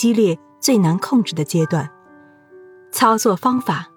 激烈、最难控制的阶段。操作方法：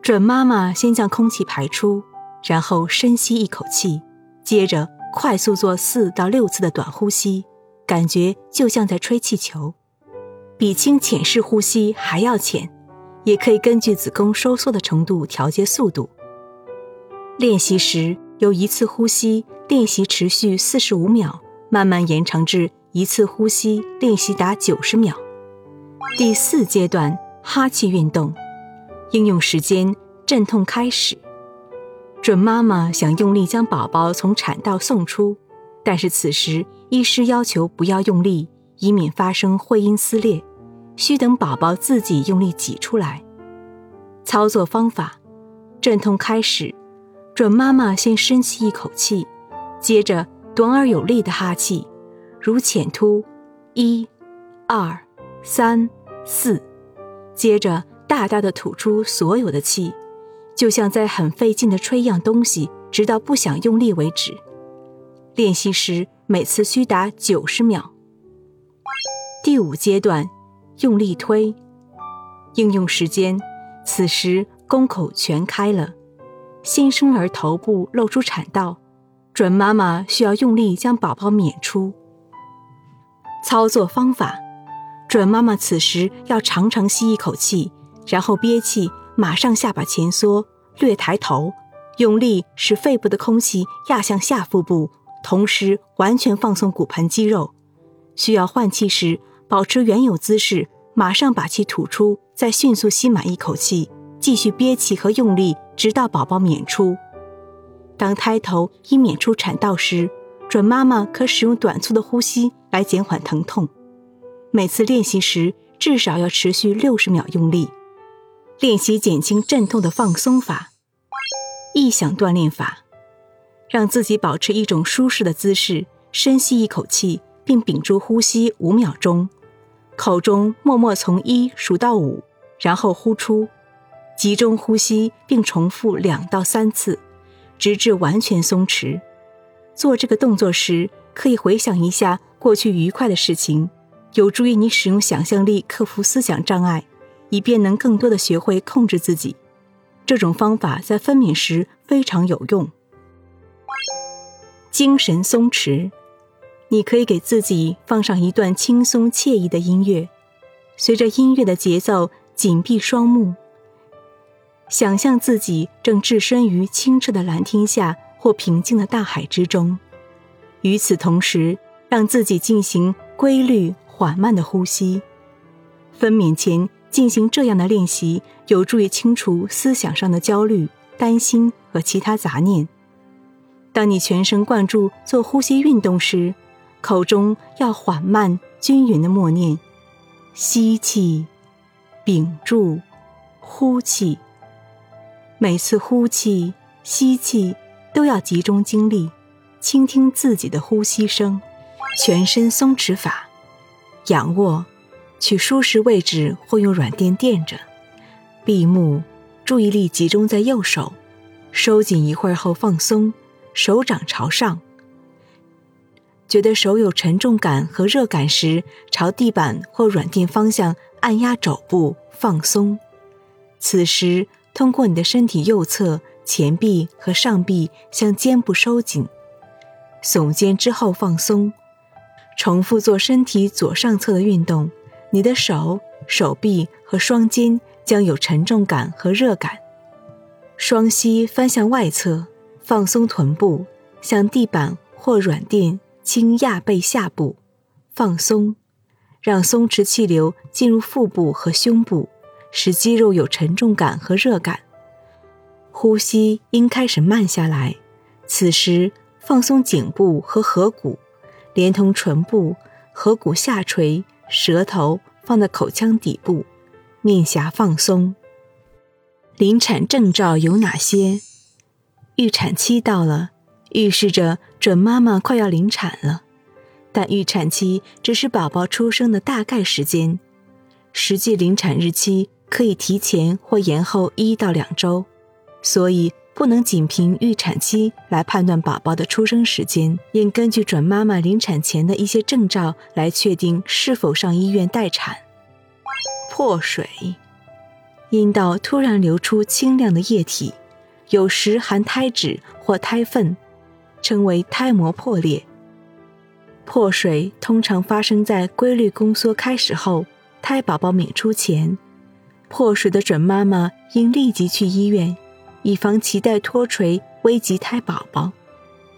准妈妈先将空气排出，然后深吸一口气，接着快速做四到六次的短呼吸，感觉就像在吹气球，比轻浅式呼吸还要浅。也可以根据子宫收缩的程度调节速度。练习时由一次呼吸练习持续四十五秒，慢慢延长至一次呼吸练习达九十秒。第四阶段哈气运动，应用时间阵痛开始。准妈妈想用力将宝宝从产道送出，但是此时医师要求不要用力，以免发生会阴撕裂。需等宝宝自己用力挤出来。操作方法：阵痛开始，准妈妈先深吸一口气，接着短而有力的哈气，如浅吐，一、二、三、四，接着大大的吐出所有的气，就像在很费劲的吹一样东西，直到不想用力为止。练习时每次需达九十秒。第五阶段。用力推，应用时间，此时宫口全开了，新生儿头部露出产道，准妈妈需要用力将宝宝娩出。操作方法：准妈妈此时要长长吸一口气，然后憋气，马上下巴前缩，略抬头，用力使肺部的空气压向下腹部，同时完全放松骨盆肌肉。需要换气时。保持原有姿势，马上把气吐出，再迅速吸满一口气，继续憋气和用力，直到宝宝娩出。当胎头已娩出产道时，准妈妈可使用短促的呼吸来减缓疼痛。每次练习时至少要持续六十秒用力。练习减轻阵痛的放松法，意想锻炼法，让自己保持一种舒适的姿势，深吸一口气，并屏住呼吸五秒钟。口中默默从一数到五，然后呼出，集中呼吸，并重复两到三次，直至完全松弛。做这个动作时，可以回想一下过去愉快的事情，有助于你使用想象力克服思想障碍，以便能更多的学会控制自己。这种方法在分娩时非常有用。精神松弛。你可以给自己放上一段轻松惬意的音乐，随着音乐的节奏，紧闭双目，想象自己正置身于清澈的蓝天下或平静的大海之中。与此同时，让自己进行规律缓慢的呼吸。分娩前进行这样的练习，有助于清除思想上的焦虑、担心和其他杂念。当你全神贯注做呼吸运动时，口中要缓慢均匀的默念，吸气，屏住，呼气。每次呼气、吸气都要集中精力，倾听自己的呼吸声。全身松弛法，仰卧，取舒适位置或用软垫垫着，闭目，注意力集中在右手，收紧一会儿后放松，手掌朝上。觉得手有沉重感和热感时，朝地板或软垫方向按压肘部，放松。此时，通过你的身体右侧前臂和上臂向肩部收紧，耸肩之后放松。重复做身体左上侧的运动，你的手、手臂和双肩将有沉重感和热感。双膝翻向外侧，放松臀部，向地板或软垫。轻压背下部，放松，让松弛气流进入腹部和胸部，使肌肉有沉重感和热感。呼吸应开始慢下来，此时放松颈部和颌骨，连同唇部、颌骨下垂，舌头放在口腔底部，面颊放松。临产征兆有哪些？预产期到了。预示着准妈妈快要临产了，但预产期只是宝宝出生的大概时间，实际临产日期可以提前或延后一到两周，所以不能仅凭预产期来判断宝宝的出生时间，应根据准妈妈临产前的一些征兆来确定是否上医院待产。破水，阴道突然流出清亮的液体，有时含胎脂或胎粪，称为胎膜破裂。破水通常发生在规律宫缩开始后，胎宝宝娩出前。破水的准妈妈应立即去医院，以防脐带脱垂危及胎宝宝。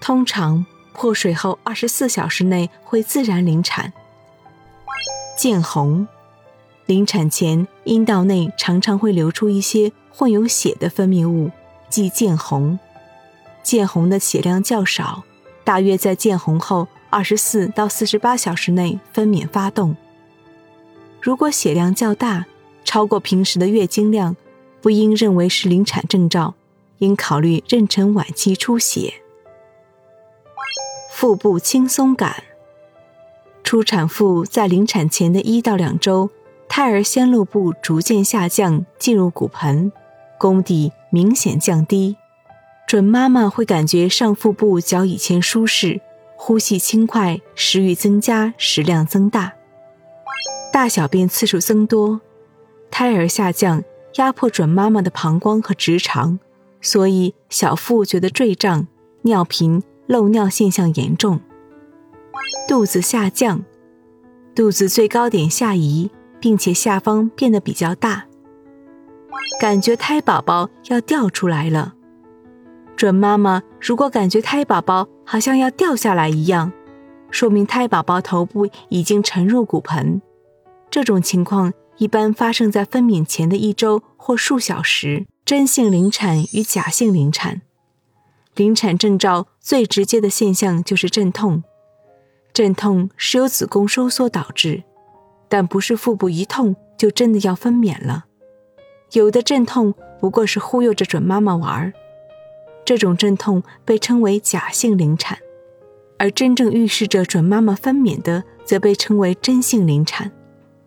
通常破水后二十四小时内会自然临产。见红，临产前阴道内常常会流出一些混有血的分泌物，即见红。见红的血量较少，大约在见红后。二十四到四十八小时内分娩发动。如果血量较大，超过平时的月经量，不应认为是临产征兆，应考虑妊娠晚期出血。腹部轻松感，初产妇在临产前的一到两周，胎儿先露部逐渐下降，进入骨盆，宫底明显降低，准妈妈会感觉上腹部较以前舒适。呼吸轻快，食欲增加，食量增大，大小便次数增多，胎儿下降，压迫准妈妈的膀胱和直肠，所以小腹觉得坠胀、尿频、漏尿现象严重。肚子下降，肚子最高点下移，并且下方变得比较大，感觉胎宝宝要掉出来了。准妈妈如果感觉胎宝宝好像要掉下来一样，说明胎宝宝头部已经沉入骨盆。这种情况一般发生在分娩前的一周或数小时。真性临产与假性临产，临产征兆最直接的现象就是阵痛。阵痛是由子宫收缩导致，但不是腹部一痛就真的要分娩了。有的阵痛不过是忽悠着准妈妈玩儿。这种阵痛被称为假性临产，而真正预示着准妈妈分娩的，则被称为真性临产。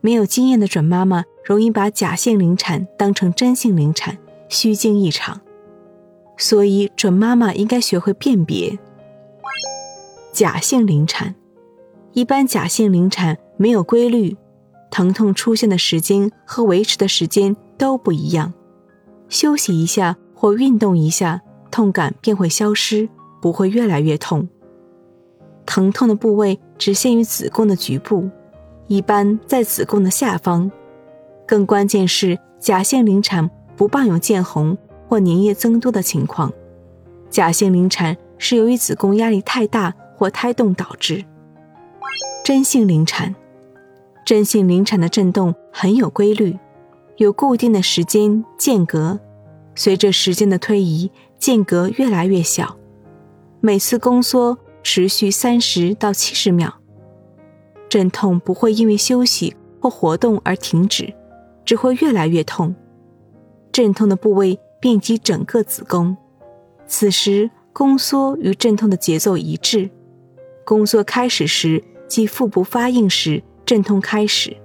没有经验的准妈妈容易把假性临产当成真性临产，虚惊一场。所以，准妈妈应该学会辨别假性临产。一般假性临产没有规律，疼痛出现的时间和维持的时间都不一样。休息一下或运动一下。痛感便会消失，不会越来越痛。疼痛的部位只限于子宫的局部，一般在子宫的下方。更关键是，假性临产不伴有见红或粘液增多的情况。假性临产是由于子宫压力太大或胎动导致。真性临产，真性临产的震动很有规律，有固定的时间间隔，随着时间的推移。间隔越来越小，每次宫缩持续三十到七十秒，阵痛不会因为休息或活动而停止，只会越来越痛。阵痛的部位遍及整个子宫，此时宫缩与阵痛的节奏一致。宫缩开始时即腹部发硬时，阵痛开始；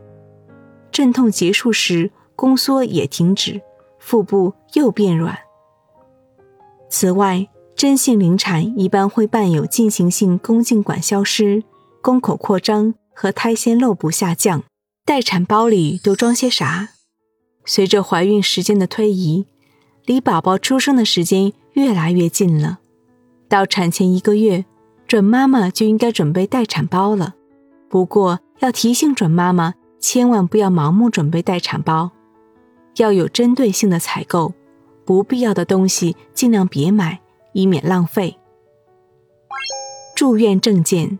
阵痛结束时，宫缩也停止，腹部又变软。此外，真性临产一般会伴有进行性宫颈管消失、宫口扩张和胎先漏部下降。待产包里都装些啥？随着怀孕时间的推移，离宝宝出生的时间越来越近了。到产前一个月，准妈妈就应该准备待产包了。不过要提醒准妈妈，千万不要盲目准备待产包，要有针对性的采购。不必要的东西尽量别买，以免浪费。住院证件、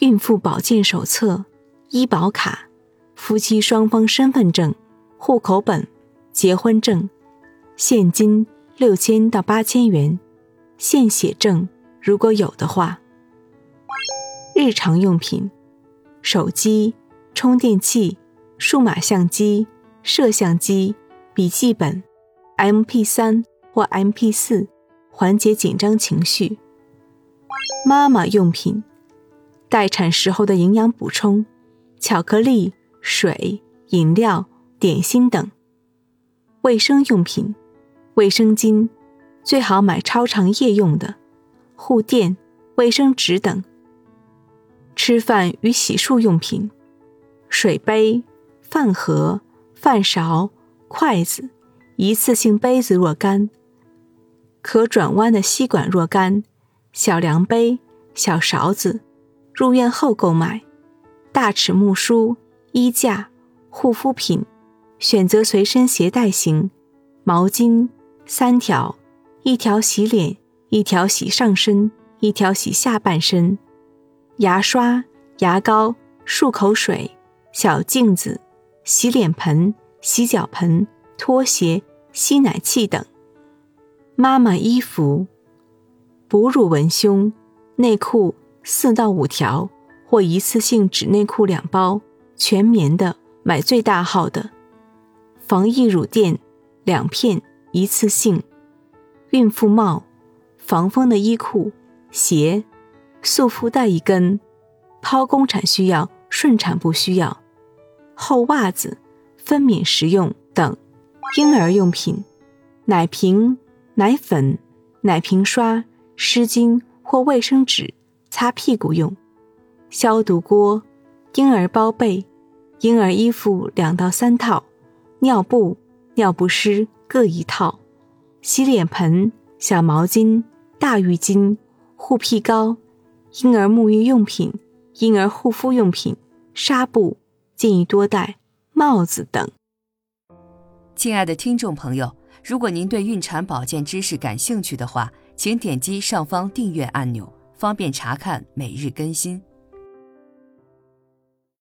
孕妇保健手册、医保卡、夫妻双方身份证、户口本、结婚证、现金六千到八千元、献血证如果有的话。日常用品：手机、充电器、数码相机、摄像机、笔记本。M P 三或 M P 四，缓解紧张情绪。妈妈用品，待产时候的营养补充，巧克力、水、饮料、点心等。卫生用品，卫生巾，最好买超长夜用的。护垫、卫生纸等。吃饭与洗漱用品，水杯、饭盒、饭勺、筷子、一次性杯子若干，可转弯的吸管若干，小量杯、小勺子，入院后购买。大尺木梳、衣架、护肤品，选择随身携带型。毛巾三条，一条洗脸，一条洗上身，一条洗下半身。牙刷、牙膏、漱口水、小镜子、洗脸盆、洗脚盆、拖鞋、吸奶器等。妈妈衣服：哺乳文胸内裤四到五条，或一次性纸内裤两包，全棉的，买最大号的。防疫乳垫两片，一次性。孕妇帽，防风的衣裤、鞋。束缚带一根，剖宫产需要，顺产不需要。厚袜子、分娩时用等。婴儿用品：奶瓶、奶粉、奶瓶刷、湿巾或卫生纸，擦屁股用。消毒锅、婴儿包被、婴儿衣服两到三套，尿布、尿不湿各一套。洗脸盆、小毛巾、大浴巾、护屁膏。婴儿沐浴用品、婴儿护肤用品、纱布，建议多戴帽子等。亲爱的听众朋友，如果您对孕产保健知识感兴趣的话，请点击上方订阅按钮，方便查看每日更新。